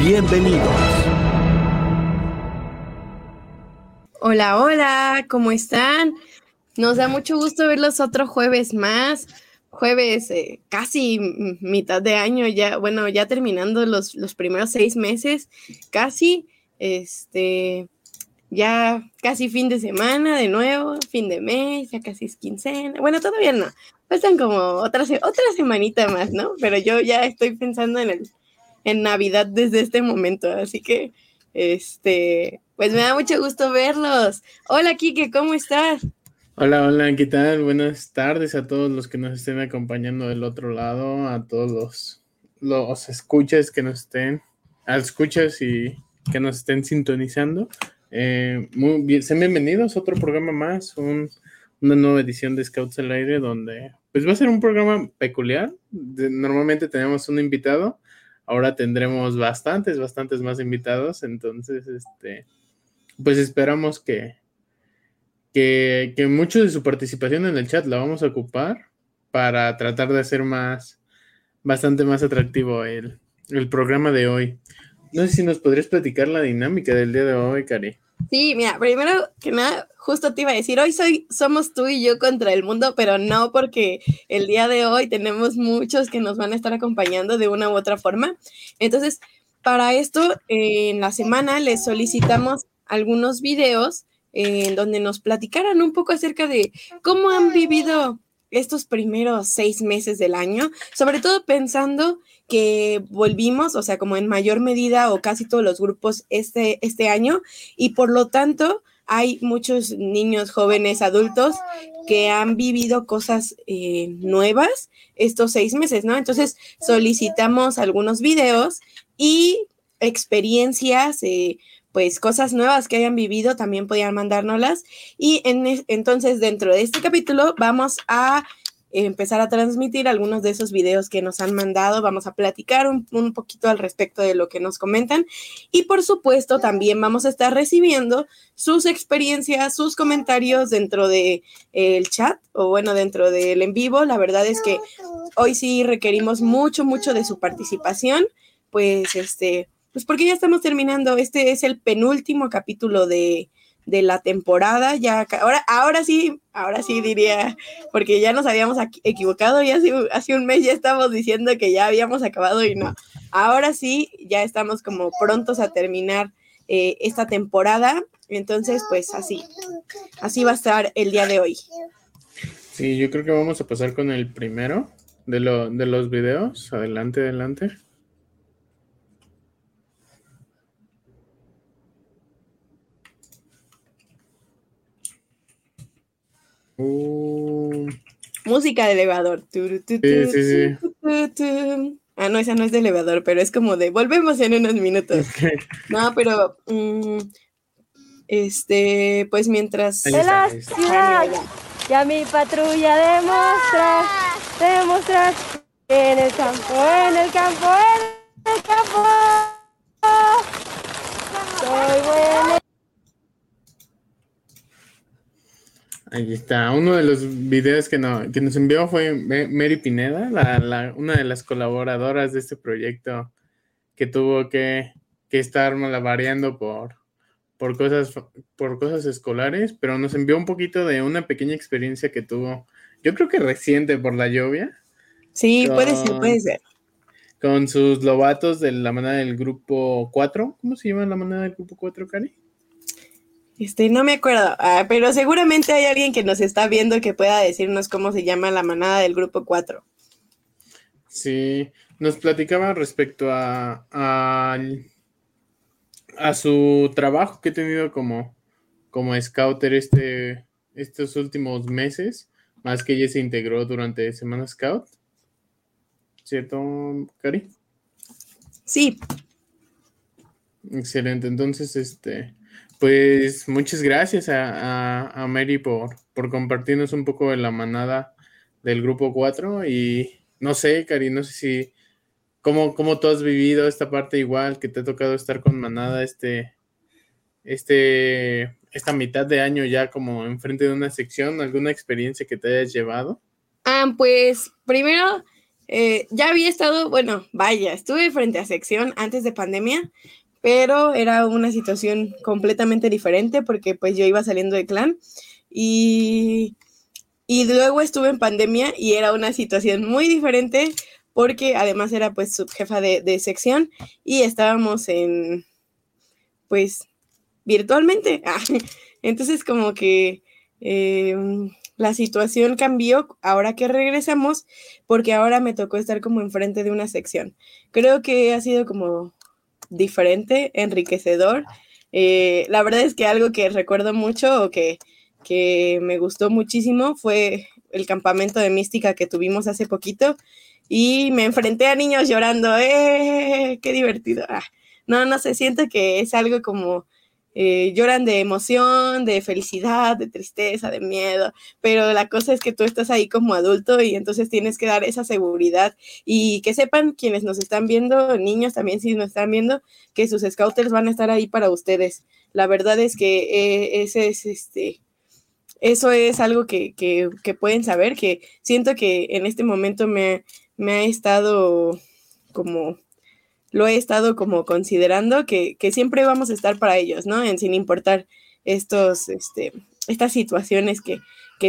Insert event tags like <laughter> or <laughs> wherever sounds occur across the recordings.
Bienvenidos. Hola, hola, ¿cómo están? Nos da mucho gusto verlos otro jueves más. Jueves, eh, casi mitad de año, ya, bueno, ya terminando los, los primeros seis meses, casi, este, ya casi fin de semana de nuevo, fin de mes, ya casi es quincena. Bueno, todavía no, faltan como otra, otra semanita más, ¿no? Pero yo ya estoy pensando en, el, en Navidad desde este momento, así que, este, pues me da mucho gusto verlos. Hola, Kike, ¿cómo estás? Hola, hola, ¿qué tal? Buenas tardes a todos los que nos estén acompañando del otro lado, a todos los, los escuchas que nos estén, a escuchas y que nos estén sintonizando. Eh, sean bienvenidos a otro programa más, una nueva edición de Scouts al Aire, donde pues va a ser un programa peculiar. normalmente tenemos un invitado, ahora tendremos bastantes, bastantes más invitados, entonces, este, pues esperamos que que, que mucho de su participación en el chat la vamos a ocupar para tratar de hacer más, bastante más atractivo el, el programa de hoy. No sé si nos podrías platicar la dinámica del día de hoy, Cari. Sí, mira, primero que nada, justo te iba a decir, hoy soy, somos tú y yo contra el mundo, pero no porque el día de hoy tenemos muchos que nos van a estar acompañando de una u otra forma. Entonces, para esto, en la semana les solicitamos algunos videos en donde nos platicaran un poco acerca de cómo han vivido estos primeros seis meses del año, sobre todo pensando que volvimos, o sea, como en mayor medida o casi todos los grupos este, este año, y por lo tanto hay muchos niños, jóvenes, adultos que han vivido cosas eh, nuevas estos seis meses, ¿no? Entonces solicitamos algunos videos y experiencias. Eh, pues cosas nuevas que hayan vivido, también podían mandárnoslas. Y en, entonces dentro de este capítulo vamos a empezar a transmitir algunos de esos videos que nos han mandado. Vamos a platicar un, un, poquito al respecto de lo que nos comentan. Y por supuesto, también vamos a estar recibiendo sus experiencias, sus comentarios dentro del de, el chat o bueno, dentro del en vivo. La verdad es que hoy sí requerimos mucho, mucho de su participación. Pues este, pues porque ya estamos terminando. Este es el penúltimo capítulo de, de la temporada. Ya ahora, ahora sí, ahora sí diría, porque ya nos habíamos equivocado y hace, hace un mes ya estamos diciendo que ya habíamos acabado y no. Ahora sí, ya estamos como prontos a terminar eh, esta temporada. Entonces, pues así, así va a estar el día de hoy. Sí, yo creo que vamos a pasar con el primero de, lo, de los videos. Adelante, adelante. Uh. Música de elevador. Ah, no, esa no es de elevador, pero es como de volvemos en unos minutos. No, pero mm, este, pues mientras. De la ciudad, ya mi patrulla demuestra, demuestra en el campo, en el campo, en el campo. Soy buena. Ahí está. Uno de los videos que, no, que nos envió fue Mary Pineda, la, la, una de las colaboradoras de este proyecto que tuvo que, que estar variando por, por, cosas, por cosas escolares, pero nos envió un poquito de una pequeña experiencia que tuvo, yo creo que reciente por la lluvia. Sí, con, puede ser, puede ser. Con sus lobatos de la manada del grupo 4. ¿Cómo se llama la manada del grupo 4, Cari? Este, no me acuerdo, ah, pero seguramente hay alguien que nos está viendo que pueda decirnos cómo se llama la manada del grupo 4. Sí, nos platicaba respecto a, a, a su trabajo que ha tenido como, como scouter este, estos últimos meses, más que ella se integró durante Semana Scout. ¿Cierto, Cari? Sí, Excelente. Entonces, este, pues muchas gracias a, Mary por, por compartirnos un poco de la manada del grupo 4 y no sé, Cari, no sé si cómo, cómo tú has vivido esta parte igual que te ha tocado estar con manada este, este, esta mitad de año ya como enfrente de una sección, alguna experiencia que te hayas llevado. Ah, pues primero eh, ya había estado, bueno, vaya, estuve frente a sección antes de pandemia, pero era una situación completamente diferente porque pues yo iba saliendo de clan y, y luego estuve en pandemia y era una situación muy diferente porque además era pues subjefa de, sección y estábamos en pues virtualmente. <laughs> Entonces como que em, la situación cambió ahora que regresamos porque ahora me tocó estar como enfrente de una sección. Creo que ha sido como diferente, enriquecedor. Eh, la verdad es que algo que recuerdo mucho o que, que me gustó muchísimo fue el campamento de mística que tuvimos hace poquito y me enfrenté a niños llorando. ¡Eh! ¡Qué divertido! Ah, no, no se siente que es algo como eh, lloran de emoción, de felicidad, de tristeza, de miedo, pero la cosa es que tú estás ahí como adulto y entonces tienes que dar esa seguridad y que sepan quienes nos están viendo, niños también si nos están viendo, que sus scouters van a estar ahí para ustedes. La verdad es que eh, ese es este eso es algo que, que, que, pueden saber, que siento que en este momento me, me ha estado como lo he estado como considerando que, siempre vamos a estar para ellos, ¿no? En, sin importar estos, este, estas situaciones que,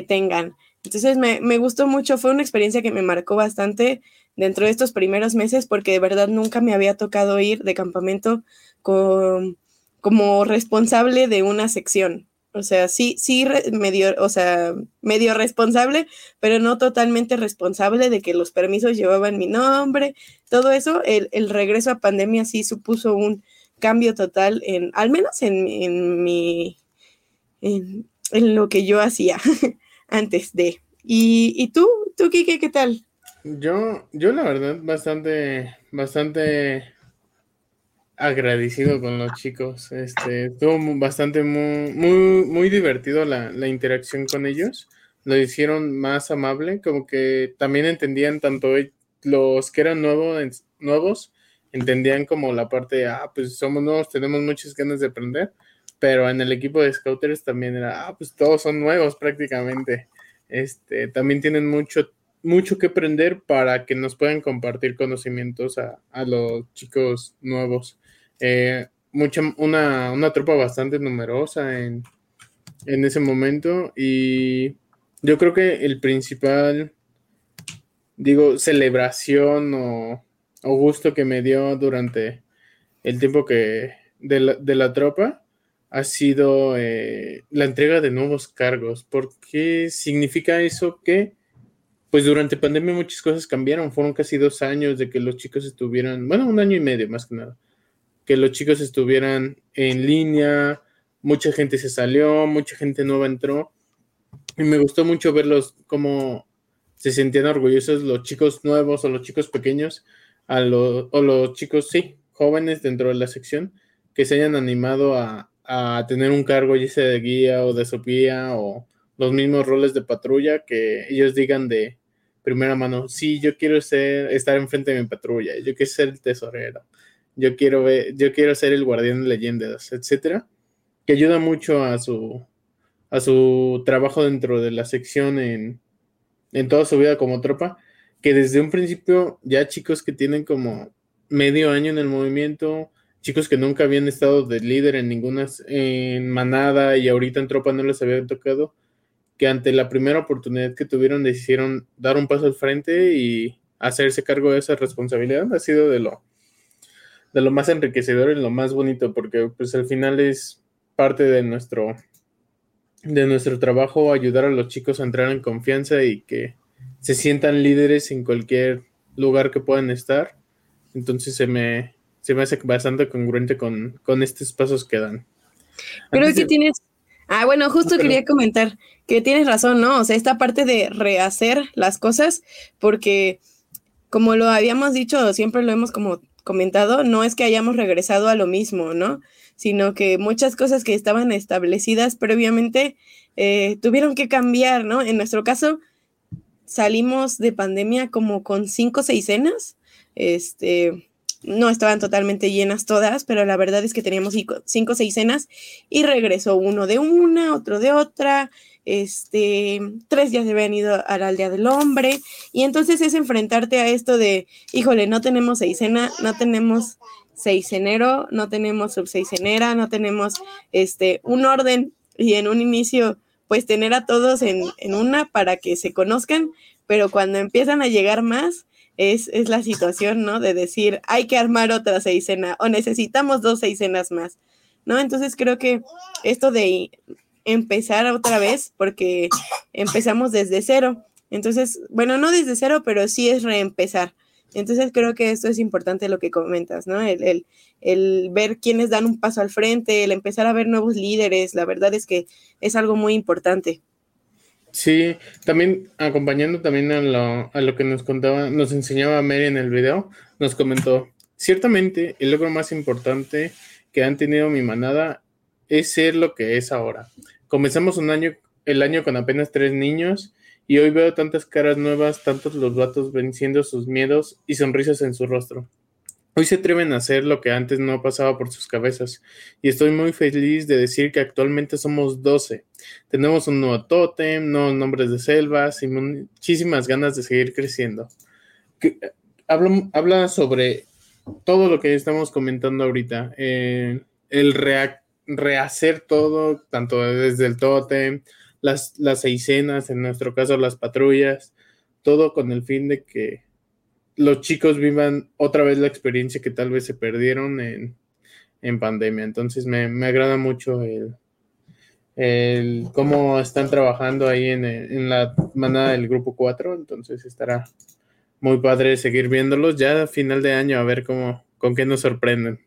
tengan. Entonces me, gustó mucho, fue una experiencia que me marcó bastante dentro de estos primeros meses porque de verdad nunca me había tocado ir de campamento con, como responsable de una sección. O sea, sí, sí, medio, o sea, medio responsable, pero no totalmente responsable de que los permisos llevaban mi nombre, todo eso, el, regreso a pandemia sí supuso un cambio total en, al menos en, en mi, en, lo que yo hacía <laughs> antes de. ¿Y, y tú, tú, Kike, qué tal? Yo, yo la verdad, bastante, bastante agradecido con los chicos. Este, estuvo bastante muy, muy, divertido la, la, interacción con ellos. Lo hicieron más amable, como que también entendían tanto e, los que eran nuevos, nuevos, entendían como la parte de, ah, pues somos nuevos, tenemos muchas ganas de aprender, pero en el equipo de Scouters también era, ah, pues todos son nuevos prácticamente. Este, también tienen mucho mucho que aprender para que nos puedan compartir conocimientos a, a los chicos nuevos. Eh, mucha, una, una, tropa bastante numerosa en, en, ese momento y yo creo que el principal, digo, celebración o, gusto que me dio durante el tiempo que de la, de la tropa ha sido eh, la entrega de nuevos cargos. porque significa eso? Que pues durante pandemia muchas cosas cambiaron. Fueron casi dos años de que los chicos estuvieran, bueno, un año y medio más que nada, que los chicos estuvieran en línea, mucha gente se salió, mucha gente nueva entró. Y me gustó mucho verlos cómo se sentían orgullosos los chicos nuevos o los chicos pequeños, o los chicos, sí, jóvenes dentro de la sección, que se hayan animado a, tener un cargo, ya sea de guía o de sopía o los mismos roles de patrulla, que ellos digan de primera mano, sí, yo quiero ser, estar enfrente de mi patrulla, yo quiero ser el tesorero, yo quiero ver, yo quiero ser el guardián de leyendas, etcétera, que ayuda mucho a su a su trabajo dentro de la sección en, en toda su vida como tropa, que desde un principio ya chicos que tienen como medio año en el movimiento, chicos que nunca habían estado de líder en ninguna en manada y ahorita en tropa no les había tocado, que ante la primera oportunidad que tuvieron decidieron dar un paso al frente y hacerse cargo de esa responsabilidad, ha sido de lo de lo más enriquecedor y lo más bonito, porque pues al final es parte de nuestro, de nuestro trabajo ayudar a los chicos a entrar en confianza y que se sientan líderes en cualquier lugar que puedan estar. Entonces se me, se me hace bastante congruente con, con estos pasos que dan. Creo que tienes... Ah, bueno, justo quería comentar que tienes razón, ¿no? O sea, esta parte de rehacer las cosas, porque como lo habíamos dicho, siempre lo hemos como comentado, no es que hayamos regresado a lo mismo, ¿no? Sino que muchas cosas que estaban establecidas previamente eh, tuvieron que cambiar, ¿no? En nuestro caso, salimos de pandemia como con cinco o seis cenas. Este, no estaban totalmente llenas todas, pero la verdad es que teníamos cinco o seis cenas y regresó uno de una, otro de otra, este, tres días se habían ido a la aldea del hombre, y entonces es enfrentarte a esto de, híjole, no tenemos seisena, no tenemos seisenero, no tenemos subseisenera, no tenemos este, un orden, y en un inicio, pues tener a todos en, en una para que se conozcan, pero cuando empiezan a llegar más, es, es, la situación, ¿no? De decir, hay que armar otra seisena o necesitamos dos seisenas más, ¿no? Entonces creo que esto de empezar otra vez porque empezamos desde cero. Entonces, bueno, no desde cero, pero sí es reempezar. Entonces creo que esto es importante lo que comentas, ¿no? El, el, el, ver quiénes dan un paso al frente, el empezar a ver nuevos líderes, la verdad es que es algo muy importante. Sí, también acompañando también a lo, a lo que nos contaba, nos enseñaba Mary en el video, nos comentó, ciertamente el logro más importante que han tenido mi manada es ser lo que es ahora. Comenzamos un año, el año con apenas tres niños y hoy veo tantas caras nuevas, tantos los vatos venciendo sus miedos y sonrisas en su rostro. Hoy se atreven a hacer lo que antes no pasaba por sus cabezas y estoy muy feliz de decir que actualmente somos 12. Tenemos un nuevo tótem, nuevos nombres de selvas y muchísimas ganas de seguir creciendo. Que, habla, habla, sobre todo lo que estamos comentando ahorita, eh, el react rehacer todo, tanto desde el tótem, las, las escenas, en nuestro caso las patrullas, todo con el fin de que los chicos vivan otra vez la experiencia que tal vez se perdieron en, en pandemia. Entonces me, me, agrada mucho el, el cómo están trabajando ahí en, en, la manada del grupo 4. Entonces estará muy padre seguir viéndolos ya a final de año a ver cómo, con qué nos sorprenden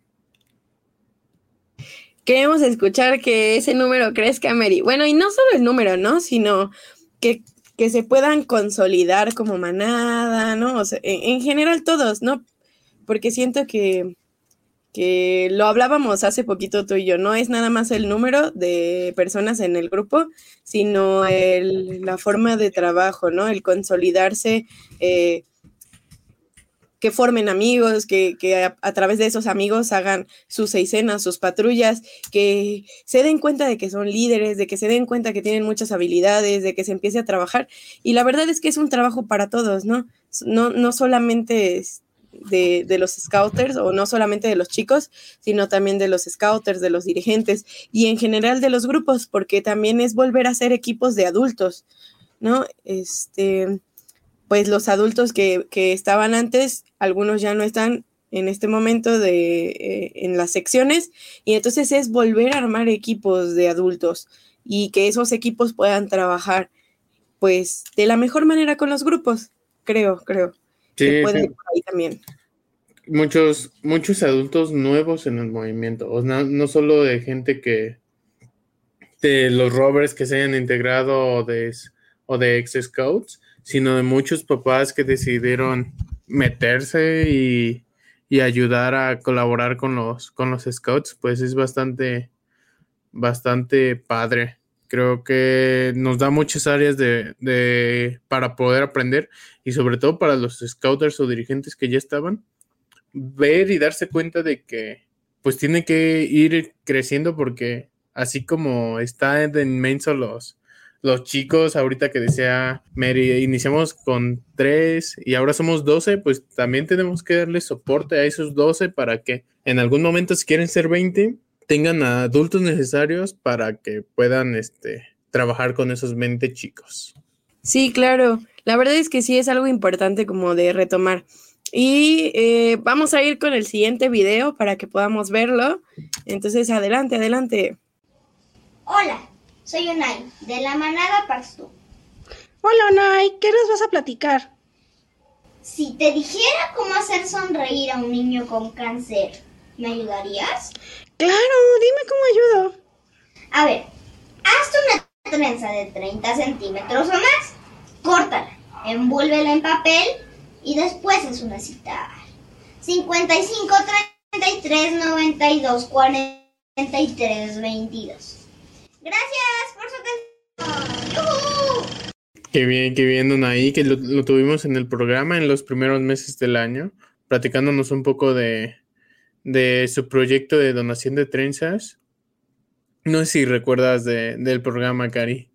queremos escuchar que ese número crezca, Mary. Bueno, y no solo el número, ¿no? Sino que, que se puedan consolidar como manada, ¿no? O sea, en, en, general todos, ¿no? Porque siento que, que lo hablábamos hace poquito tú y yo, no es nada más el número de personas en el grupo, sino el, la forma de trabajo, ¿no? El consolidarse. Eh, que formen amigos, que, que a, través de esos amigos hagan sus seisenas, sus patrullas, que se den cuenta de que son líderes, de que se den cuenta que tienen muchas habilidades, de que se empiece a trabajar. Y la verdad es que es un trabajo para todos, ¿no? No, no solamente de, de, los scouters o no solamente de los chicos, sino también de los scouters, de los dirigentes y en general de los grupos, porque también es volver a ser equipos de adultos, ¿no? Este, pues los adultos que, que, estaban antes, algunos ya no están en este momento de, eh, en las secciones, y entonces es volver a armar equipos de adultos y que esos equipos puedan trabajar pues de la mejor manera con los grupos, creo, creo. Sí, que puede sí. ir por ahí también. Muchos, muchos adultos nuevos en el movimiento, o no, no solo de gente que, de los rovers que se hayan integrado o de, o de ex scouts, sino de muchos papás que decidieron meterse y, y, ayudar a colaborar con los, con los scouts, pues es bastante, bastante padre. Creo que nos da muchas áreas de, de, para poder aprender y sobre todo para los scouters o dirigentes que ya estaban, ver y darse cuenta de que pues tiene que ir creciendo porque así como está en inmenso los, los chicos, ahorita que decía Mary, iniciamos con tres y ahora somos 12, pues también tenemos que darle soporte a esos 12 para que en algún momento, si quieren ser 20, tengan adultos necesarios para que puedan este, trabajar con esos 20 chicos. Sí, claro. La verdad es que sí es algo importante como de retomar. Y eh, vamos a ir con el siguiente video para que podamos verlo. Entonces, adelante, adelante. Hola, soy Unai, de la manada Paxtu. Hola Unai, ¿qué nos vas a platicar? Si te dijera cómo hacer sonreír a un niño con cáncer, ¿me ayudarías? Claro, dime cómo ayudo. A ver, hazte una trenza de 30 centímetros o más, córtala, envuélvela en papel y después es una cita. 55 33 92 43 22. Gracias por su atención. Qué bien, qué bien, Donaí, que lo, lo tuvimos en el programa en los primeros meses del año, platicándonos un poco de, de su proyecto de donación de trenzas. No sé si recuerdas de- del programa, Cari.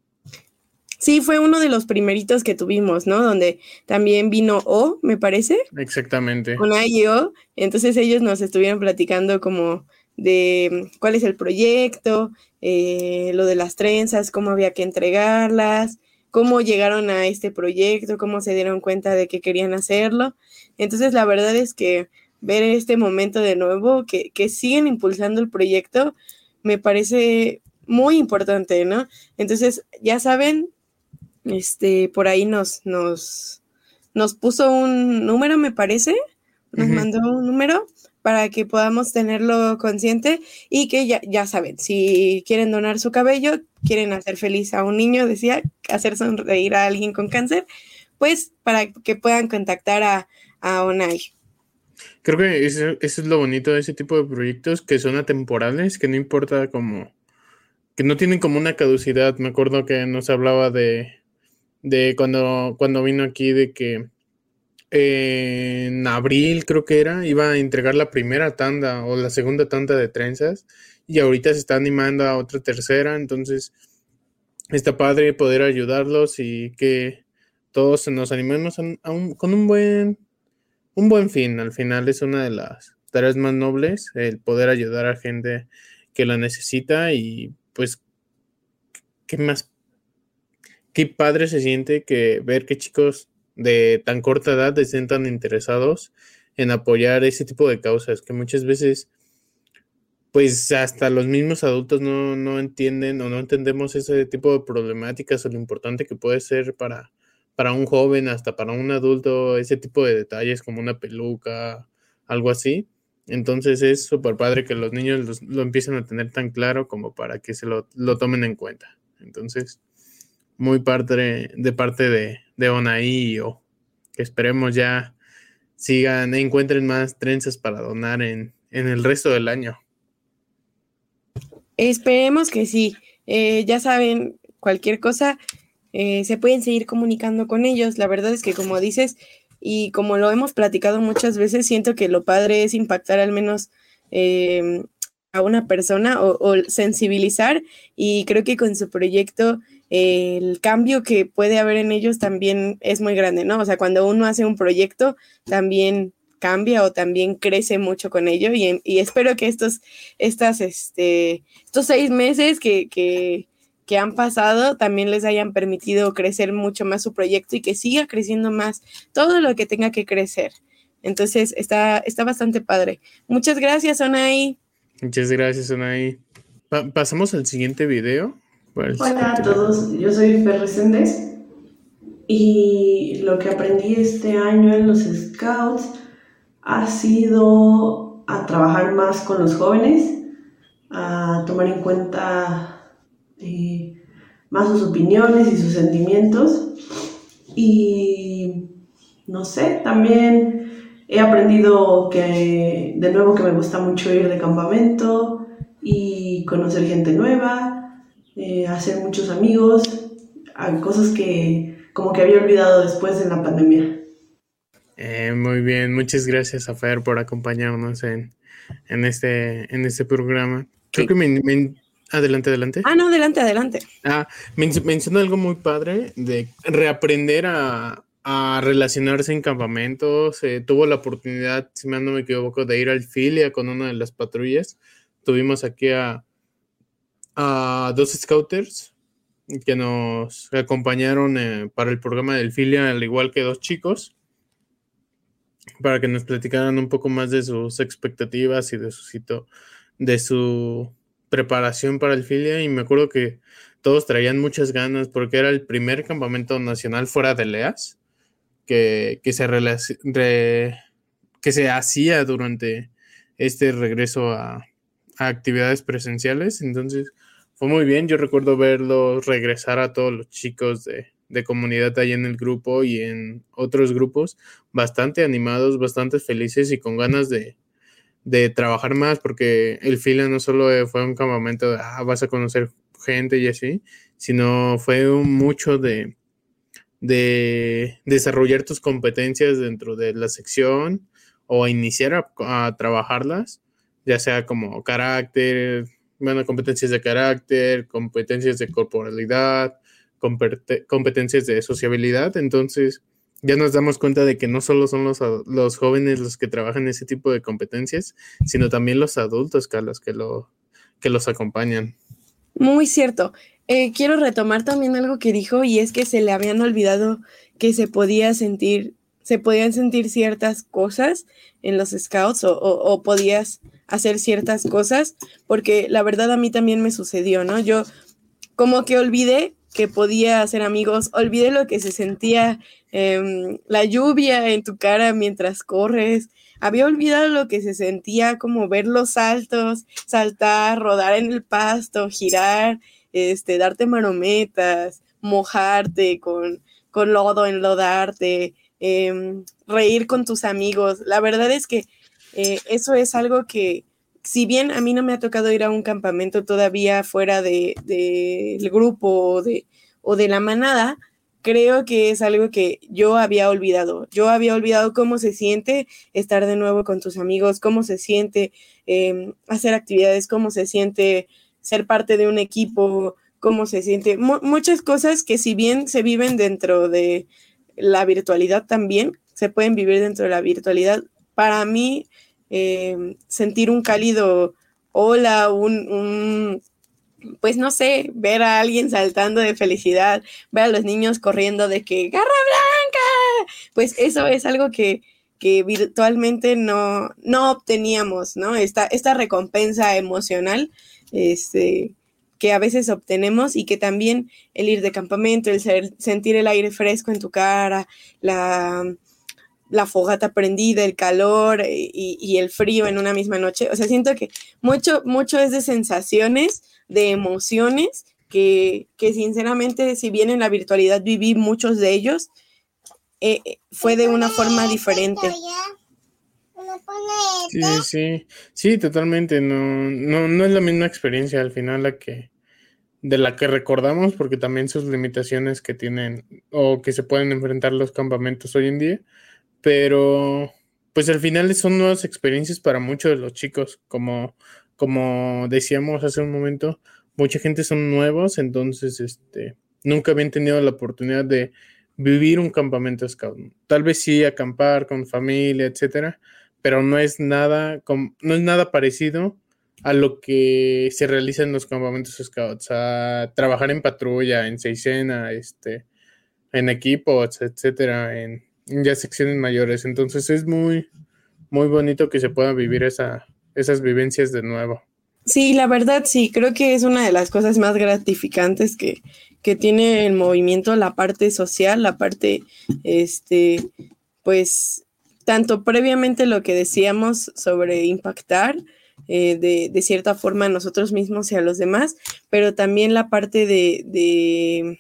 Sí, fue uno de los primeritos que tuvimos, ¿no? Donde también vino O, me parece, Exactamente. con y O. Entonces ellos nos estuvieron platicando como de cuál es el proyecto, eh, lo de las trenzas, cómo había que entregarlas, cómo llegaron a este proyecto, cómo se dieron cuenta de que querían hacerlo. Entonces la verdad es que ver este momento de nuevo, que, que siguen impulsando el proyecto, me parece muy importante, ¿no? Entonces, ya saben, este, por ahí nos, nos, nos puso un número, me parece, nos mandó un número para que podamos tenerlo consciente y que ya, ya saben, si quieren donar su cabello, quieren hacer feliz a un niño, decía, hacer sonreír a alguien con cáncer, pues para que puedan contactar a, a ONAI. Creo que eso, es lo bonito de ese tipo de proyectos, que son atemporales, que no importa como, que no tienen como una caducidad. Me acuerdo que nos hablaba de, de cuando, cuando vino aquí, de que en abril creo que era, iba a entregar la primera tanda o la segunda tanda de trenzas y ahorita se está animando a otra tercera, entonces está padre poder ayudarlos y que todos nos animemos con un buen un buen fin. Al final es una de las tareas más nobles, el poder ayudar a gente que la necesita y pues, ¿qué más? Qué padre se siente que ver que chicos de tan corta edad estén tan interesados en apoyar ese tipo de causas, que muchas veces, pues hasta los mismos adultos no, no entienden o no entendemos ese tipo de problemáticas o lo importante que puede ser para, para un joven, hasta para un adulto, ese tipo de detalles como una peluca, algo así. Entonces es súper padre que los niños los- lo empiecen a tener tan claro como para que se lo, lo tomen en cuenta. Entonces, muy parte de parte de, de Onaí yo, que esperemos ya sigan, encuentren más trenzas para donar en, en el resto del año. Esperemos que sí. Eh, ya saben, cualquier cosa, eh, se pueden seguir comunicando con ellos. La verdad es que como dices, y como lo hemos platicado muchas veces, siento que lo padre es impactar al menos eh, a una persona o, o sensibilizar y creo que con su proyecto el cambio que puede haber en ellos también es muy grande, ¿no? O sea, cuando uno hace un proyecto, también cambia o también crece mucho con ello y, espero que estos, estas, este, estos seis meses que, que, han pasado también les hayan permitido crecer mucho más su proyecto y que siga creciendo más todo lo que tenga que crecer. Entonces está, está bastante padre. Muchas gracias, Onay. Muchas gracias. Pa- pasamos al siguiente video. Pues, Hola a todos, yo soy Fer Reséndez y lo que aprendí este año en los Scouts ha sido a trabajar más con los jóvenes, a tomar en cuenta eh, más sus opiniones y sus sentimientos. Y no sé, también he aprendido que de nuevo que me gusta mucho ir de campamento y conocer gente nueva, eh, hacer muchos amigos, cosas que como que había olvidado después de la pandemia. Eh, muy bien, muchas gracias a Fer por acompañarnos en, en, este, en este programa. Creo que me, me- adelante, adelante. Ah, no, adelante, adelante. Ah, men- menciona algo muy padre de reaprender a, a relacionarse en campamentos. eh, tuvo la oportunidad, si mal no me equivoco, de ir al Filia con una de las patrullas. Tuvimos aquí a, a dos scouters que nos acompañaron eh, para el programa del Filia, al igual que dos chicos, para que nos platicaran un poco más de sus expectativas y de su sitio, de su preparación para el Filia. Y me acuerdo que todos traían muchas ganas porque era el primer campamento nacional fuera de LEAS que, que, se, re- que se hacía durante este regreso a, a actividades presenciales. Entonces fue muy bien. Yo recuerdo verlos regresar a todos los chicos de, de comunidad ahí en el grupo y en otros grupos, bastante animados, bastante felices y con ganas de, de trabajar más, porque el fila no solo fue un campamento de, ah, vas a conocer gente y así, sino fue mucho de, de desarrollar tus competencias dentro de la sección o iniciar a, trabajarlas, ya sea como carácter, bueno, competencias de carácter, competencias de corporalidad, competencias de sociabilidad. Entonces, ya nos damos cuenta de que no solo son los, los jóvenes los que trabajan ese tipo de competencias, sino también los adultos, Carlos, que, lo, que los acompañan. Muy cierto. Eh, quiero retomar también algo que dijo y es que se le habían olvidado que se podía sentir, se podían sentir ciertas cosas en los scouts o, o, podías hacer ciertas cosas, porque la verdad a mí también me sucedió, ¿no? Yo como que olvidé que podía hacer amigos, olvidé lo que se sentía em, la lluvia en tu cara mientras corres, había olvidado lo que se sentía como ver los saltos, saltar, rodar en el pasto, girar, este, darte marometas, mojarte con, con lodo, enlodarte, eh, reír con tus amigos. La verdad es que eh, eso es algo que, si bien a mí no me ha tocado ir a un campamento todavía fuera del de, grupo o de, o de la manada, creo que es algo que yo había olvidado. Yo había olvidado cómo se siente estar de nuevo con tus amigos, cómo se siente em, hacer actividades, cómo se siente ser parte de un equipo, cómo se siente. muchas cosas que si bien se viven dentro de la virtualidad también, se pueden vivir dentro de la virtualidad. Para mí, em, sentir un cálido hola, un pues no sé, ver a alguien saltando de felicidad, ver a los niños corriendo de que garra blanca, pues eso es algo que, que virtualmente no, no obteníamos, ¿no? Esta, esta recompensa emocional, este, que a veces obtenemos y que también el ir de campamento, el sentir el aire fresco en tu cara, la, la fogata prendida, el calor eh, y, el frío en una misma noche. O sea, siento que mucho, mucho es de sensaciones de emociones que, sinceramente, si bien en la virtualidad viví muchos de ellos, eh, eh, fue de una forma diferente. Sí, sí, sí, totalmente. No, no, no es la misma experiencia al final la que de la que recordamos, porque también sus limitaciones que tienen o que se pueden enfrentar los campamentos hoy en día, pero pues al final son nuevas experiencias para muchos de los chicos, como como decíamos hace un momento, mucha gente son nuevos, entonces este, nunca habían tenido la oportunidad de vivir un campamento scout. Tal vez sí acampar con familia, etcétera, pero no es nada, no es nada parecido a lo que se realiza en los campamentos scouts, a trabajar en patrulla, en seisena, este, en equipos, etcétera, en, ya secciones mayores. Entonces es muy, muy bonito que se pueda vivir esa, esas vivencias de nuevo. Sí, la verdad sí, creo que es una de las cosas más gratificantes que, que tiene el movimiento, la parte social, la parte, este, pues, tanto previamente lo que decíamos sobre impactar eh, de, de, cierta forma a nosotros mismos y a los demás, pero también la parte de, de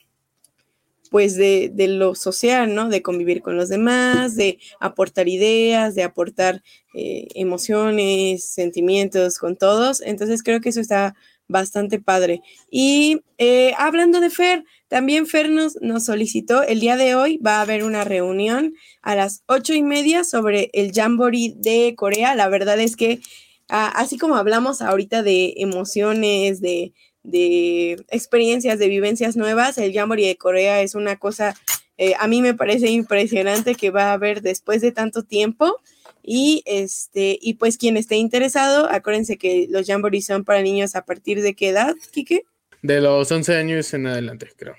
pues de, lo social, ¿no? De convivir con los demás, de aportar ideas, de aportar eh, emociones, sentimientos con todos. Entonces creo que eso está bastante padre. Y eh, hablando de Fer, también Fer nos, nos, solicitó, el día de hoy va a haber una reunión a las ocho y media sobre el Jamboree de Corea. La verdad es que ah, así como hablamos ahorita de emociones, de de experiencias, de vivencias nuevas. El Jamboree de Corea es una cosa, eh, a mí me parece impresionante que va a haber después de tanto tiempo. Y, este, y pues quien esté interesado, acuérdense que los Jamborees son para niños a partir de qué edad, Kike? De los 11 años en adelante, creo.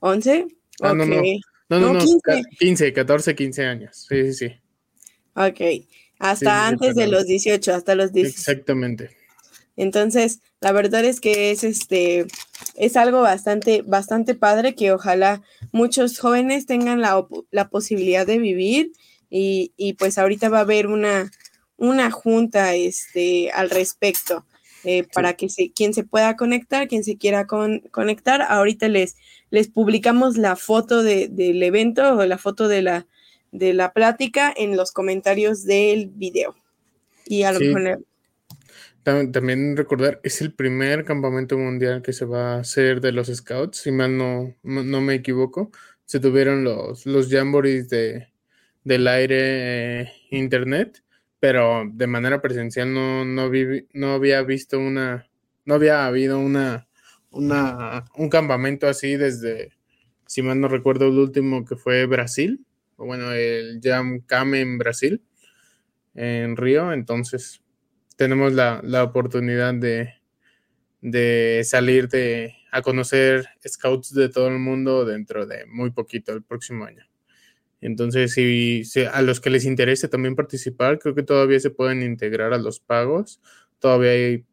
¿11? Ah, no, no, no, no, 15. 15, 14, 15 años. Sí, sí, sí. Ok. Hasta antes de los 18, hasta los 18. Exactamente. Entonces, la verdad es que es este es algo bastante bastante padre que ojalá muchos jóvenes tengan la, la posibilidad de vivir y, y, pues ahorita va a haber una una junta este al respecto. eh, para que se, quien se pueda conectar, quien se quiera conectar. Ahorita les, les publicamos la foto del evento o la foto de la, de la plática en los comentarios del video. Y a lo mejor... También recordar, es el primer campamento mundial que se va a hacer de los scouts, si mal no, no, me equivoco. Se tuvieron los, los jamborees de, del aire eh, internet, pero de manera presencial no, no, no había visto una, no había habido una, una, un campamento así desde, si mal no recuerdo, el último que fue Brasil, o bueno, el Jam en Brasil, en Río, entonces tenemos la, oportunidad de, de salir de, a conocer scouts de todo el mundo dentro de muy poquito, el próximo año. Entonces, si, a los que les interese también participar, creo que todavía se pueden integrar a los pagos. Todavía hay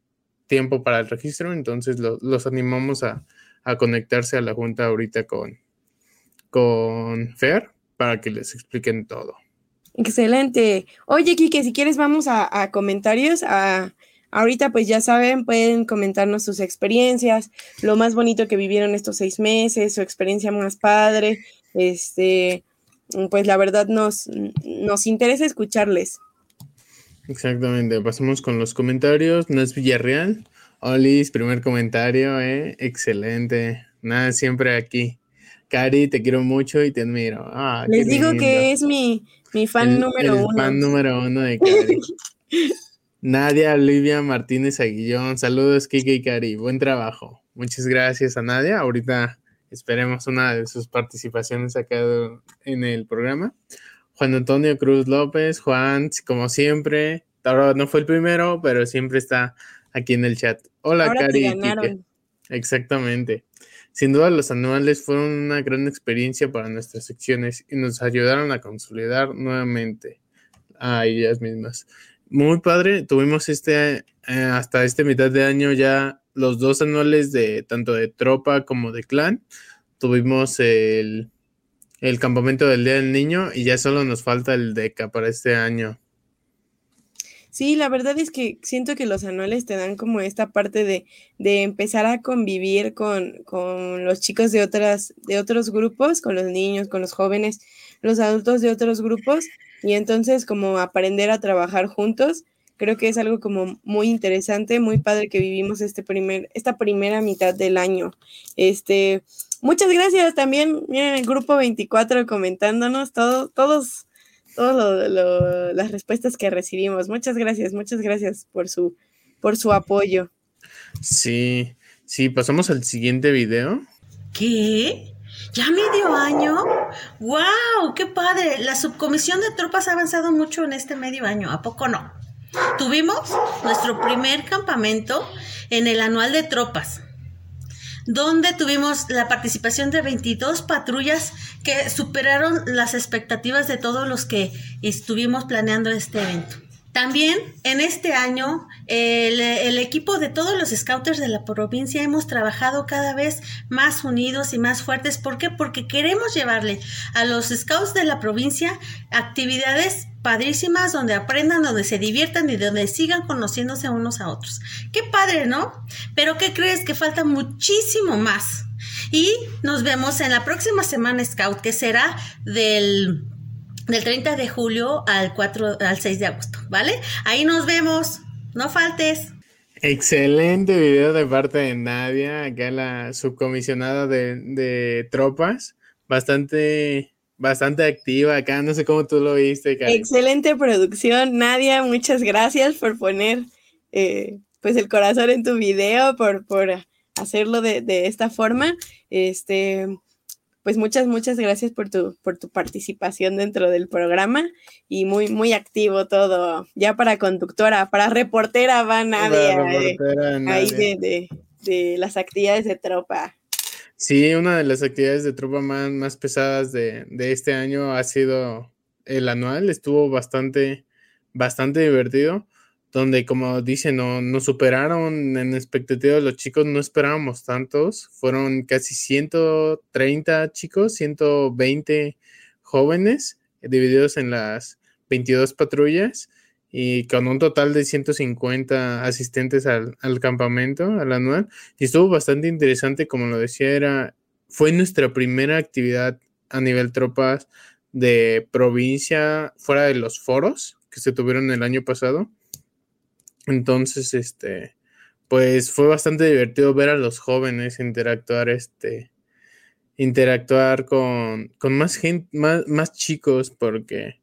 tiempo para el registro, entonces los animamos a, conectarse a la junta ahorita con, con Fer para que les expliquen todo. Excelente. Oye, Kike, si quieres vamos a, comentarios. A, ahorita pues ya saben, pueden comentarnos sus experiencias, lo más bonito que vivieron estos seis meses, su experiencia más padre, este, pues la verdad nos, nos interesa escucharles. Exactamente, pasamos con los comentarios. Nas Villarreal, Olis, primer comentario, ¿eh? excelente. Nada, siempre aquí. Cari, te quiero mucho y te admiro. Ah, Les digo que es mi, fan número uno. Fan número uno de Cari. <laughs> Nadia Olivia Martínez Aguillón, saludos Kike y Cari, buen trabajo. Muchas gracias a Nadia. Ahorita Esperemos una de sus participaciones acá en el programa. Juan Antonio Cruz López, Juan, como siempre, ahora no fue el primero, pero siempre está aquí en el chat. Hola, Cari. Exactamente. Sin duda, los anuales fueron una gran experiencia para nuestras secciones y nos ayudaron a consolidar nuevamente a ellas mismas. Muy padre, tuvimos este, eh, hasta este mitad de año ya los dos anuales de tanto de tropa como de clan. Tuvimos el, campamento del Día del Niño y ya solo nos falta el DECA para este año. Sí, la verdad es que siento que los anuales te dan como esta parte de, empezar a convivir con, con, los chicos de, otras, de otros grupos, con los niños, con los jóvenes, los adultos de otros grupos, y entonces como aprender a trabajar juntos Creo que es algo como muy interesante, muy padre que vivimos este primer, esta primera mitad del año. Este, muchas gracias también, miren el grupo 24 comentándonos todo, todos, todas las respuestas que recibimos. Muchas gracias, muchas gracias por su, por su apoyo. Sí, sí, pasamos al siguiente video. ¿Qué? ¿Ya medio año? ¡Wow! ¡Qué padre! La subcomisión de tropas ha avanzado mucho en este medio año, ¿a poco no? Tuvimos nuestro primer campamento en el anual de tropas, donde tuvimos la participación de 22 patrullas que superaron las expectativas de todos los que estuvimos planeando este evento. También en este año el, equipo de todos los scouters de la provincia hemos trabajado cada vez más unidos y más fuertes. ¿Por qué? Porque queremos llevarle a los scouts de la provincia actividades padrísimas donde aprendan, donde se diviertan y donde sigan conociéndose unos a otros. Qué padre, ¿no? Pero ¿qué crees? Que falta muchísimo más. Y nos vemos en la próxima semana Scout, que será del del 30 de julio al 4 al 6 de agosto, ¿vale? Ahí nos vemos. No faltes. Excelente video de parte de Nadia, acá la subcomisionada de, tropas, bastante bastante activa acá, no sé cómo tú lo viste. Excelente producción, Nadia, muchas gracias por poner eh, pues el corazón en tu video, por, por hacerlo de, de esta forma. Este, pues muchas, muchas gracias por tu, por tu participación dentro del programa y muy, muy activo todo. Ya para conductora, para reportera va Nadia, eh, ahí de, de, las actividades de tropa. Sí, una de las actividades de tropa más, más pesadas de, de este año ha sido el anual, estuvo bastante, bastante divertido donde como dicen, no, nos superaron en expectativa los chicos, no esperábamos tantos, fueron casi 130 chicos, 120 jóvenes divididos en las 22 patrullas y con un total de 150 asistentes al, al, campamento, al anual, y estuvo bastante interesante, como lo decía, era, fue nuestra primera actividad a nivel tropas de provincia fuera de los foros que se tuvieron el año pasado. Entonces, este, pues fue bastante divertido ver a los jóvenes interactuar, este, interactuar con, con más gente, más, más chicos, porque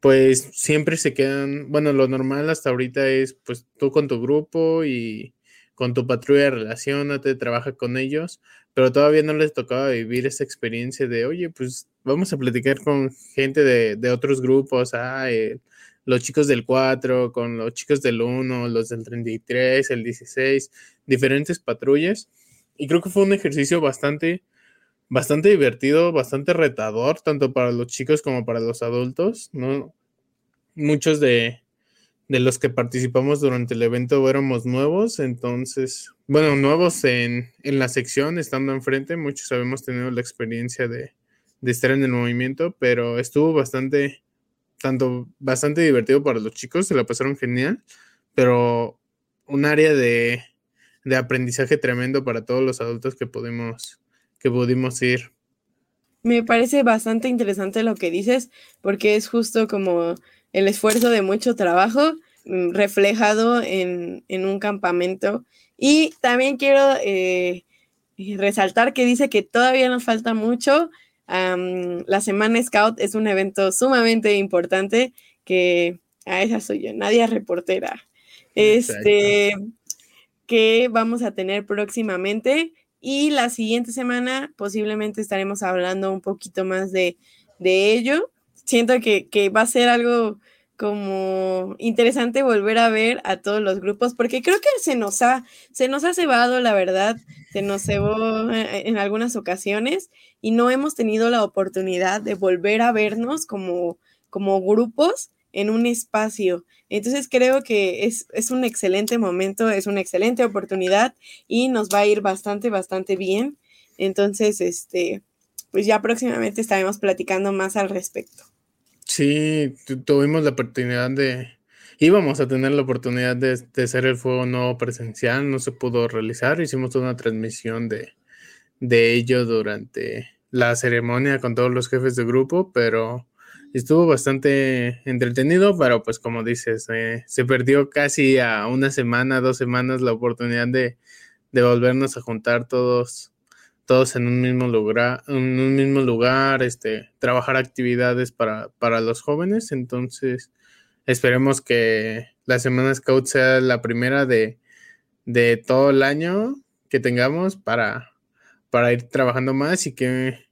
pues siempre se quedan, bueno, lo normal hasta ahorita es pues tú con tu grupo y con tu patrulla relacionate, trabaja con ellos, pero todavía no les tocaba vivir esa experiencia de, oye, pues vamos a platicar con gente de, otros grupos, ah, eh, los chicos del 4, con los chicos del 1, los del 33, el 16, diferentes patrullas. Y creo que fue un ejercicio bastante, bastante divertido, bastante retador, tanto para los chicos como para los adultos. Muchos de, los que participamos durante el evento éramos nuevos, entonces, bueno, nuevos en, la sección, estando enfrente, muchos habíamos tenido la experiencia de, estar en el movimiento, pero estuvo bastante, tanto bastante divertido para los chicos, se la pasaron genial, pero un área de, de aprendizaje tremendo para todos los adultos que pudimos que pudimos ir. Me parece bastante interesante lo que dices, porque es justo como el esfuerzo de mucho trabajo mm, reflejado en, un campamento. Y también quiero eh, resaltar que dice que todavía nos falta mucho. La Semana Scout es un evento sumamente importante que a ah, esa soy yo, Nadia Reportera. Este que vamos a tener próximamente. Y la siguiente semana posiblemente estaremos hablando un poquito más de, ello. Siento que, va a ser algo como interesante volver a ver a todos los grupos, porque creo que se nos ha, se nos ha cebado, la verdad, se nos cebó eh, en algunas ocasiones y no hemos tenido la oportunidad de volver a vernos como, como grupos en un espacio. Entonces creo que es, un excelente momento, es una excelente oportunidad y nos va a ir bastante, bastante bien. Entonces, este, pues ya próximamente estaremos platicando más al respecto. Sí, tuvimos la oportunidad de, íbamos a tener la oportunidad de, de, hacer el fuego no presencial, no se pudo realizar, hicimos una transmisión de, de ello durante la ceremonia con todos los jefes de grupo, pero estuvo bastante entretenido, pero pues como dices, eh, se perdió casi a una semana, dos semanas la oportunidad de, volvernos a juntar todos, todos en un mismo lugar, en un mismo lugar, este, trabajar actividades para, para los jóvenes. Entonces, esperemos que la Semana Scout sea la primera de, de todo el año que tengamos para, para ir trabajando más y que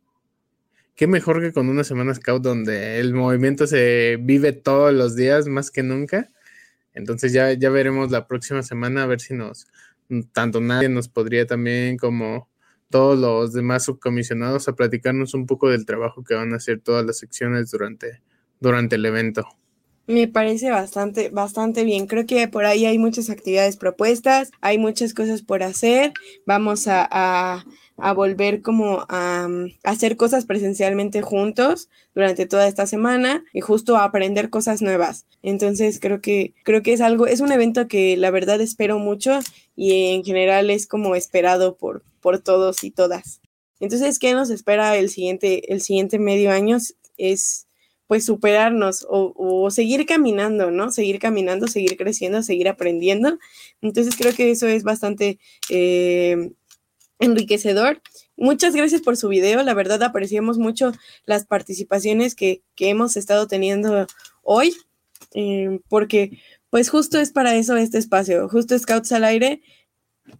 qué mejor que con una semana scout donde el movimiento se vive todos los días más que nunca. Entonces ya, ya veremos la próxima semana a ver si nos, tanto nadie nos podría también como todos los demás subcomisionados a platicarnos un poco del trabajo que van a hacer todas las secciones durante, durante el evento. Me parece bastante, bastante bien. Creo que por ahí hay muchas actividades propuestas, hay muchas cosas por hacer. Vamos a a volver como a, mm, hacer cosas presencialmente juntos durante toda esta semana y justo a aprender cosas nuevas. Entonces creo que creo que es algo es un evento que la verdad espero mucho y en general es como esperado por por todos y todas. Entonces, ¿qué nos espera el siguiente el siguiente medio año? Es pues superarnos o, seguir caminando, ¿no? Seguir caminando, seguir creciendo, seguir aprendiendo. Entonces creo que eso es bastante eh, enriquecedor. Muchas gracias por su video. La verdad apreciamos mucho las participaciones que, hemos estado teniendo hoy, eh, porque pues justo es para eso este espacio. Justo Scouts al aire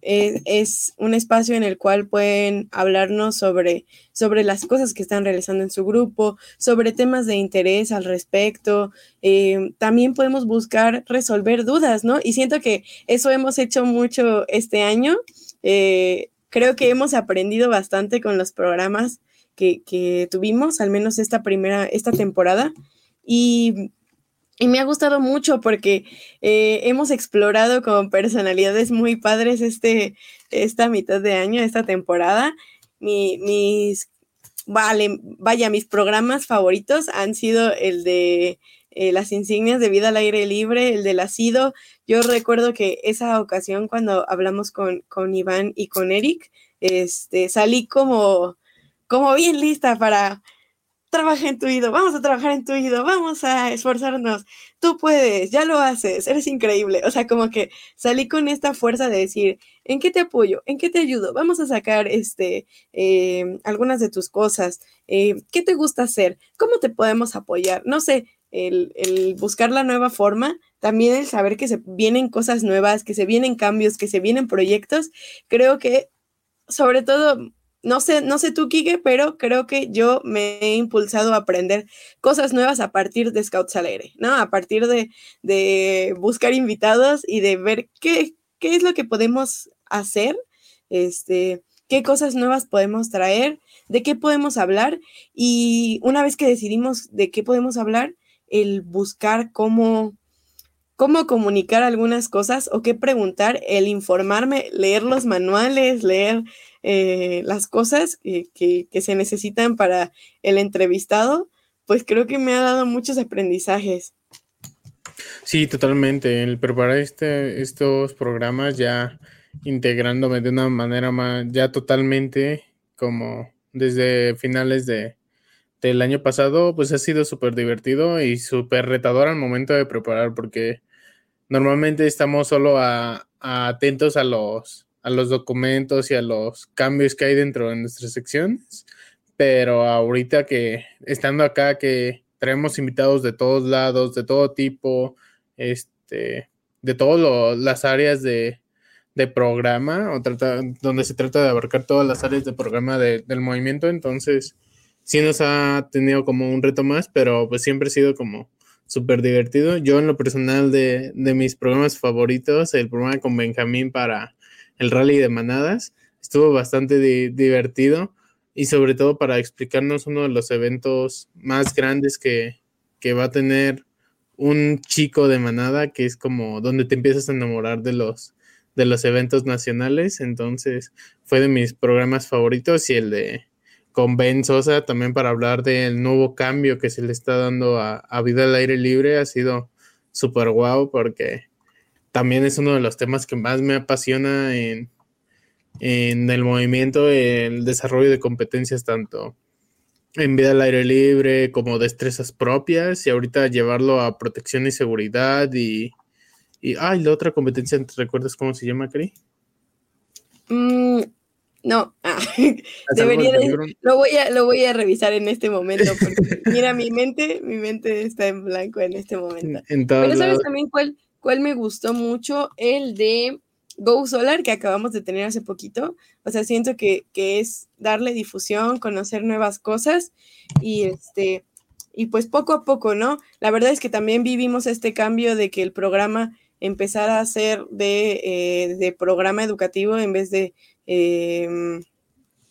eh, es un espacio en el cual pueden hablarnos sobre, sobre las cosas que están realizando en su grupo, sobre temas de interés al respecto. Eh, también podemos buscar resolver dudas, ¿no? Y siento que eso hemos hecho mucho este año creo que hemos aprendido bastante con los programas que, tuvimos, al menos esta primera, esta temporada. Y, me ha gustado mucho porque eh, hemos explorado con personalidades muy padres este, esta mitad de año, esta temporada. mis, vale, vaya, mis programas favoritos han sido el de eh, las insignias de vida al aire libre, el del asido. Yo recuerdo que esa ocasión cuando hablamos con, con Iván y con Eric, este, salí como, como bien lista para trabajar en tu oído, vamos a trabajar en tu oído, vamos a esforzarnos, tú puedes, ya lo haces, eres increíble. O sea, como que salí con esta fuerza de decir, ¿en qué te apoyo? ¿En qué te ayudo? Vamos a sacar este, eh, algunas de tus cosas. Eh, ¿Qué te gusta hacer? ¿Cómo te podemos apoyar? No sé, el, el, buscar la nueva forma, también el saber que se vienen cosas nuevas, que se vienen cambios, que se vienen proyectos, creo que sobre todo no sé, no sé tú, Kike, pero creo que yo me he impulsado a aprender cosas nuevas a partir de Scouts Alegre, ¿no? A partir de, de buscar invitados y de ver qué, qué es lo que podemos hacer, este, qué cosas nuevas podemos traer, de qué podemos hablar. Y una vez que decidimos de qué podemos hablar, el buscar cómo, cómo comunicar algunas cosas o qué preguntar, el informarme, leer los manuales, leer eh, las cosas que, se necesitan para el entrevistado, pues creo que me ha dado muchos aprendizajes. Sí, totalmente. El preparar este, estos programas ya integrándome de una manera más, ya totalmente como desde finales de, del año pasado, pues ha sido súper divertido y súper retador al momento de preparar, porque normalmente estamos solo atentos a los, a los documentos y a los cambios que hay dentro de nuestras secciones, pero ahorita que estando acá, que traemos invitados de todos lados, de todo tipo, este, de todas las áreas de, programa, o trata, donde se trata de abarcar todas las áreas de programa del movimiento, entonces sí nos ha tenido como un reto más, pero pues siempre ha sido como súper divertido. Yo en lo personal de, de mis programas favoritos, el programa con Benjamín para el rally de manadas. Estuvo bastante divertido y sobre todo para explicarnos uno de los eventos más grandes que, va a tener un chico de manada, que es como donde te empiezas a enamorar de los, de los eventos nacionales. Entonces fue de mis programas favoritos y el de con Ben Sosa también para hablar del nuevo cambio que se le está dando a, vida al aire libre ha sido súper guau porque también es uno de los temas que más me apasiona en, el movimiento, el desarrollo de competencias tanto en vida al aire libre como destrezas propias y ahorita llevarlo a protección y seguridad y, y ay, la otra competencia, ¿te recuerdas cómo se llama, Cari? Mm, no, <laughs> ah, debería lo voy a lo voy a revisar en este momento porque <laughs> mira mi mente, mi mente está en blanco en este momento. Pero sabes también cuál cuál me gustó mucho, el de Go Solar que acabamos de tener hace poquito. O sea, siento que, es darle difusión, conocer nuevas cosas y este y pues poco a poco, ¿no? La verdad es que también vivimos este cambio de que el programa empezara a ser de, eh, de programa educativo en vez de, em,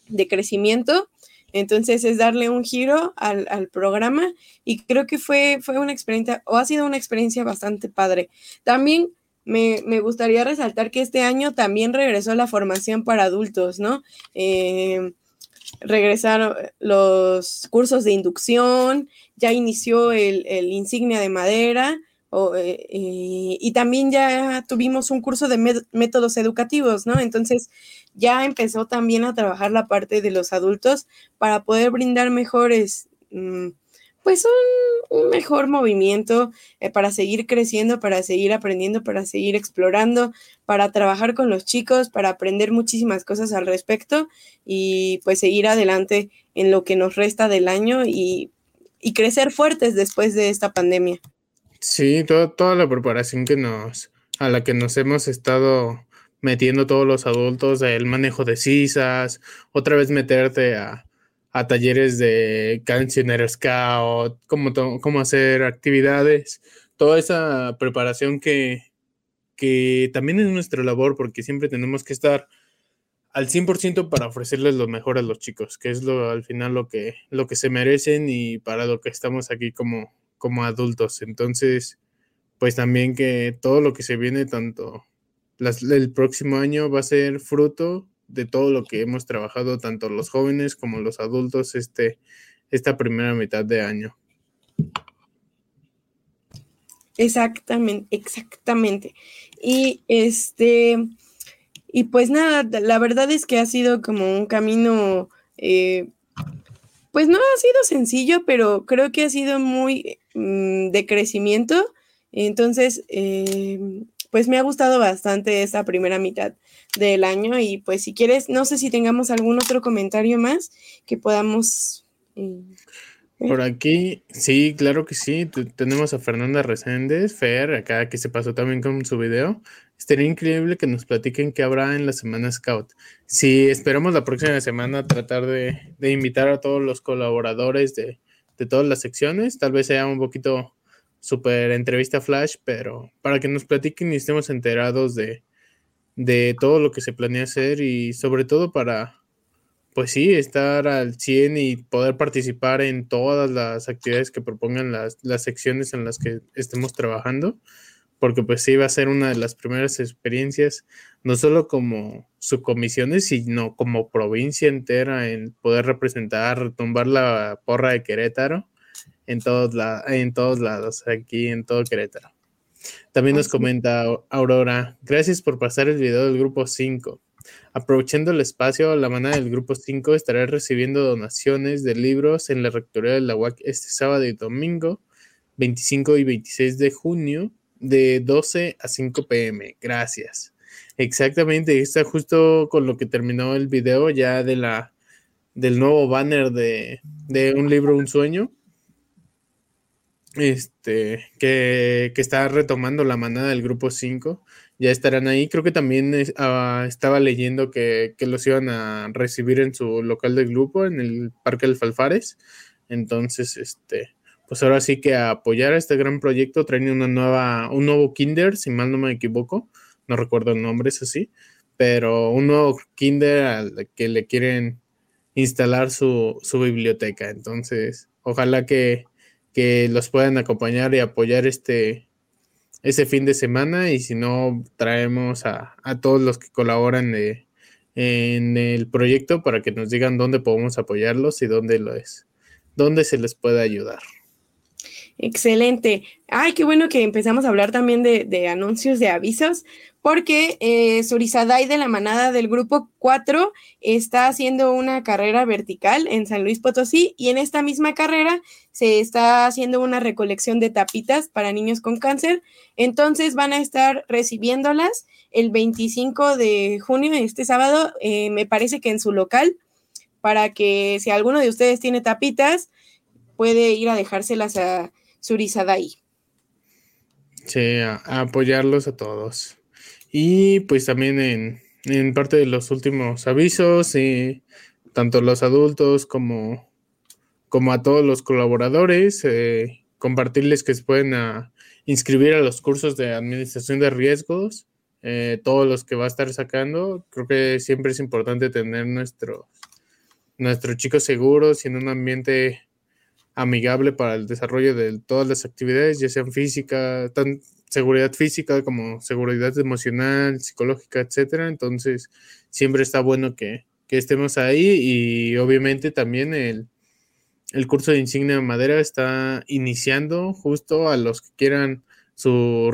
de crecimiento. Entonces es darle un giro al, programa y creo que fue, fue una experiencia o ha sido una experiencia bastante padre. También me, gustaría resaltar que este año también regresó la formación para adultos, ¿no? Eh, regresaron los cursos de inducción, ya inició el, insignia de madera. Eh, y también ya tuvimos un curso de métodos educativos, ¿no? Entonces, ya empezó también a trabajar la parte de los adultos para poder brindar mejores, mm, pues un, mejor movimiento eh, para seguir creciendo, para seguir aprendiendo, para seguir explorando, para trabajar con los chicos, para aprender muchísimas cosas al respecto y pues seguir adelante en lo que nos resta del año y, crecer fuertes después de esta pandemia. Sí, toda la preparación que nos, a la que nos hemos estado metiendo todos los adultos, el manejo de cisas, otra vez meterte a, talleres de cancionero scout, cómo, cómo hacer actividades, toda esa preparación que, que también es nuestra labor porque siempre tenemos que estar al 100% para ofrecerles lo mejor a los chicos, que es lo, al final lo que, lo que se merecen y para lo que estamos aquí como, como adultos. Entonces, pues también que todo lo que se viene, tanto el próximo año va a ser fruto de todo lo que hemos trabajado, tanto los jóvenes como los adultos, este, esta primera mitad de año. Exactamente, exactamente. Y este, y pues nada, la verdad es que ha sido como un camino, eh, pues no ha sido sencillo, pero creo que ha sido muy mm, de crecimiento. Entonces, eh, pues me ha gustado bastante esta primera mitad del año y pues si quieres, no sé si tengamos algún otro comentario más que podamos... Eh, por aquí, sí, claro que sí. tenemos a Fernanda Reséndez, Fer, acá que se pasó también con su video. Estaría increíble que nos platiquen qué habrá en la semana Scout. Sí, esperamos la próxima semana tratar de, invitar a todos los colaboradores de, de, todas las secciones. Tal vez sea un poquito super entrevista flash, pero para que nos platiquen y estemos enterados de, de todo lo que se planea hacer y sobre todo para pues sí, estar al 100 y poder participar en todas las actividades que propongan las, secciones en las que estemos trabajando, porque pues va a ser una de las primeras experiencias, no solo como subcomisiones, sino como provincia entera en poder representar, tumbar la porra de Querétaro en todos, la, en todos lados, aquí en todo Querétaro. También nos comenta Aurora, gracias por pasar el video del grupo 5. Aprovechando el espacio, la manada del Grupo 5 estará recibiendo donaciones de libros en la Rectoría de la UAC este sábado y domingo, 25 y 26 de junio, de 12 a 5 pm. Gracias. Exactamente, está justo con lo que terminó el video ya de la del nuevo banner de, de un libro, un sueño. Este, que, que está retomando la manada del grupo 5 ya estarán ahí. Creo que también ah, estaba leyendo que, los iban a recibir en su local de grupo, en el Parque del Falfares. Entonces, este, pues ahora sí que a apoyar a este gran proyecto traen una nueva, un nuevo Kinder, si mal no me equivoco, no recuerdo el nombre, es así, pero un nuevo Kinder al que le quieren instalar su, su biblioteca. Entonces, ojalá que, que los puedan acompañar y apoyar este, ese fin de semana y si no, traemos a, todos los que colaboran en el proyecto para que nos digan dónde podemos apoyarlos y dónde lo es, dónde se les puede ayudar. Excelente. Ay, qué bueno que empezamos a hablar también de, anuncios, de avisos porque eh, Surizadai de la manada del grupo 4 está haciendo una carrera vertical en San Luis Potosí y en esta misma carrera se está haciendo una recolección de tapitas para niños con cáncer. Entonces van a estar recibiéndolas el 25 de junio, este sábado, eh, me parece que en su local, para que si alguno de ustedes tiene tapitas, puede ir a dejárselas a Surizadai. Sí, apoyarlos a todos. Y pues también en, parte de los últimos avisos, y tanto los adultos como, como a todos los colaboradores, eh, compartirles que se pueden ah, inscribir a los cursos de administración de riesgos, eh, todos los que va a estar sacando. Creo que siempre es importante tener nuestros, nuestros chicos seguros y en un ambiente amigable para el desarrollo de todas las actividades, ya sean física, tan, seguridad física como seguridad emocional, psicológica, etcétera. Entonces, siempre está bueno que, estemos ahí y obviamente también el, curso de insignia de madera está iniciando justo a los que quieran su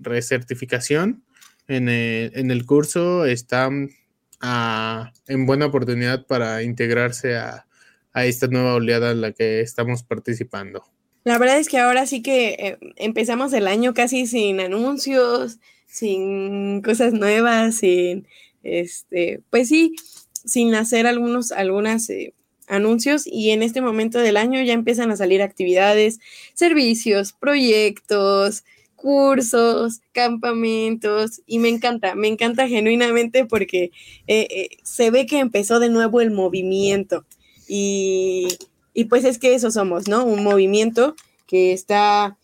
recertificación en el, en el curso están en buena oportunidad para integrarse a, a esta nueva oleada en la que estamos participando. La verdad es que ahora sí que eh, empezamos el año casi sin anuncios, sin cosas nuevas, sin, este, pues sí, sin hacer algunos, algunas eh, anuncios. Y en este momento del año ya empiezan a salir actividades, servicios, proyectos, cursos, campamentos. Y me encanta, me encanta genuinamente porque eh, se ve que empezó de nuevo el movimiento y y pues es que eso somos, ¿no? Un movimiento que está,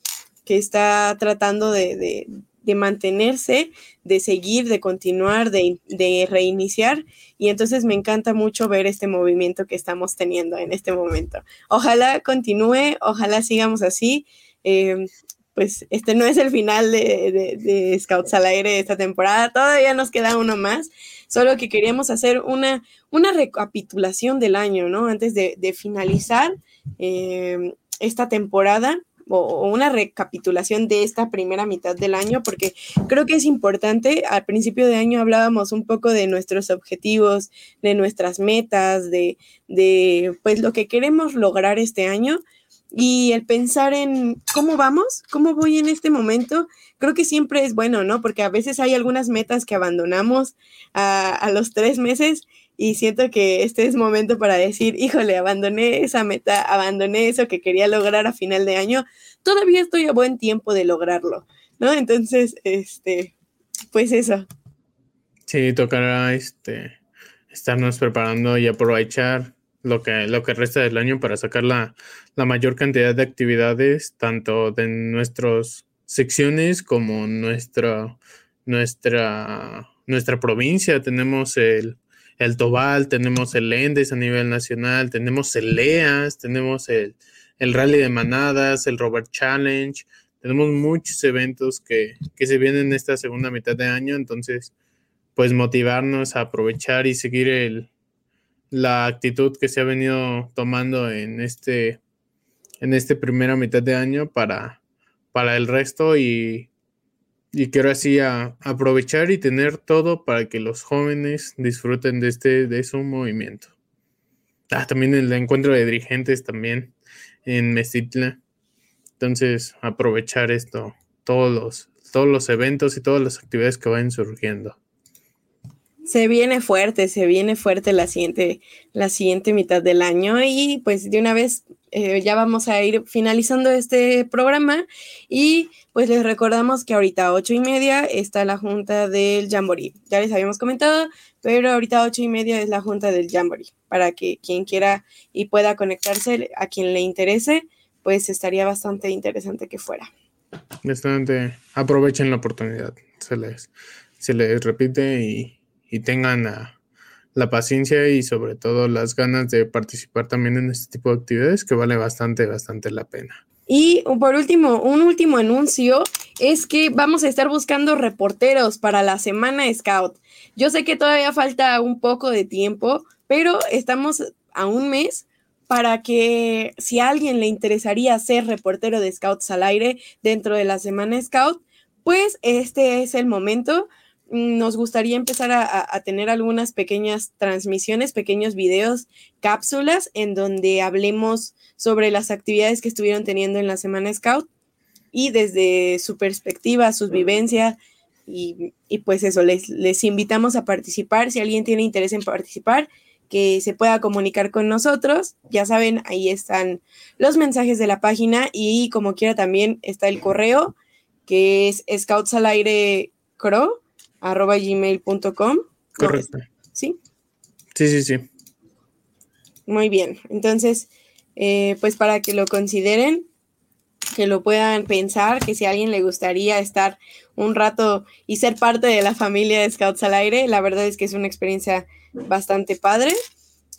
que está tratando de, mantenerse, de seguir, de continuar, de, reiniciar. Y entonces me encanta mucho ver este movimiento que estamos teniendo en este momento. Ojalá continúe, ojalá sigamos así. Eh, pues este no es el final de, de, Scouts al aire esta temporada, todavía nos queda uno más, solo que queríamos hacer una, una recapitulación del año, ¿no? Antes de, finalizar em, esta temporada o, una recapitulación de esta primera mitad del año, porque creo que es importante. Al principio de año hablábamos un poco de nuestros objetivos, de nuestras metas, de, de pues lo que queremos lograr este año y el pensar en cómo vamos, cómo voy en este momento, creo que siempre es bueno, ¿no? Porque a veces hay algunas metas que abandonamos a, a los tres meses y siento que este es momento para decir, híjole, abandoné esa meta, abandoné eso que quería lograr a final de año, todavía estoy a buen tiempo de lograrlo, ¿no? Entonces, este, pues eso. Sí, tocará este estarnos preparando y aprovechar lo que, lo que resta del año para sacar la, la mayor cantidad de actividades, tanto de nuestras secciones como nuestra, nuestra, nuestra provincia. Tenemos el, el Tobal, tenemos el Endes a nivel nacional, tenemos el LEAS, tenemos el, el Rally de Manadas, el Robert Challenge, tenemos muchos eventos que, que se vienen en esta segunda mitad de año, entonces pues motivarnos a aprovechar y seguir el, la actitud que se ha venido tomando en este en este primera mitad de año para, para el resto y, y quiero así aprovechar y tener todo para que los jóvenes disfruten de este de su movimiento. Ah, también el encuentro de dirigentes también en Mestitla. Entonces, aprovechar esto, todos los, todos los eventos y todas las actividades que vayan surgiendo. Se viene fuerte, se viene fuerte la siguiente, la siguiente mitad del año y pues de una vez eh, ya vamos a ir finalizando este programa y pues les recordamos que ahorita a ocho y media está la junta del Jamboree. Ya les habíamos comentado, pero ahorita a ocho y media es la junta del Jamboree para que quien quiera y pueda conectarse, a quien le interese, pues estaría bastante interesante que fuera. Bastante, aprovechen la oportunidad, se les, se les repite y y tengan la, paciencia y sobre todo las ganas de participar también en este tipo de actividades que vale bastante, bastante la pena. Y por último, un último anuncio es que vamos a estar buscando reporteros para la semana Scout. Yo sé que todavía falta un poco de tiempo, pero estamos a un mes para que si a alguien le interesaría ser reportero de Scouts al aire dentro de la semana Scout, pues este es el momento nos gustaría empezar a, tener algunas pequeñas transmisiones, pequeños videos, cápsulas en donde hablemos sobre las actividades que estuvieron teniendo en la Semana Scout y desde su perspectiva, su vivencia. Y, pues eso, les, invitamos a participar. Si alguien tiene interés en participar, que se pueda comunicar con nosotros. Ya saben, ahí están los mensajes de la página y como quiera también está el correo que es scouts al aire crow arroba gmail.com. Correcto. ¿Sí? Sí, sí, sí. Muy bien. Entonces, eh, pues para que lo consideren, que lo puedan pensar, que si a alguien le gustaría estar un rato y ser parte de la familia de Scouts al aire, la verdad es que es una experiencia bastante padre.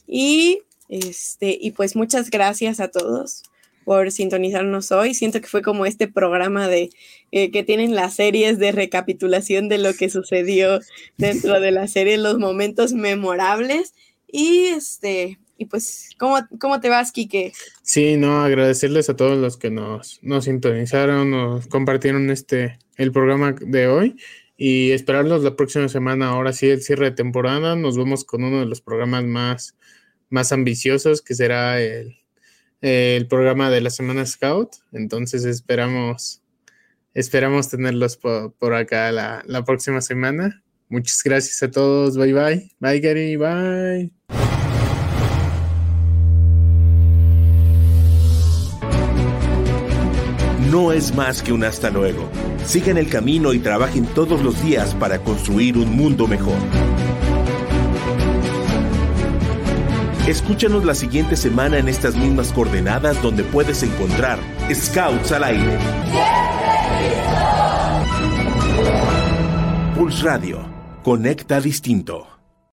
Y este, y pues muchas gracias a todos por sintonizarnos hoy. Siento que fue como este programa de eh, que tienen las series de recapitulación de lo que sucedió dentro de la serie, los momentos memorables. Y este, y pues, ¿cómo, cómo te vas, Quique? Sí, no, agradecerles a todos los que nos, nos sintonizaron, nos compartieron este el programa de hoy y esperarlos la próxima semana. Ahora sí, el cierre de temporada. Nos vemos con uno de los programas más, más ambiciosos, que será el el programa de la Semana Scout. Entonces esperamos, esperamos tenerlos por, acá la, la, próxima semana. Muchas gracias a todos. Bye bye. Bye Gary. Bye. No es más que un hasta luego. Sigan el camino y trabajen todos los días para construir un mundo mejor. Escúchanos la siguiente semana en estas mismas coordenadas donde puedes encontrar Scouts al aire. Pulse Radio. Conecta distinto.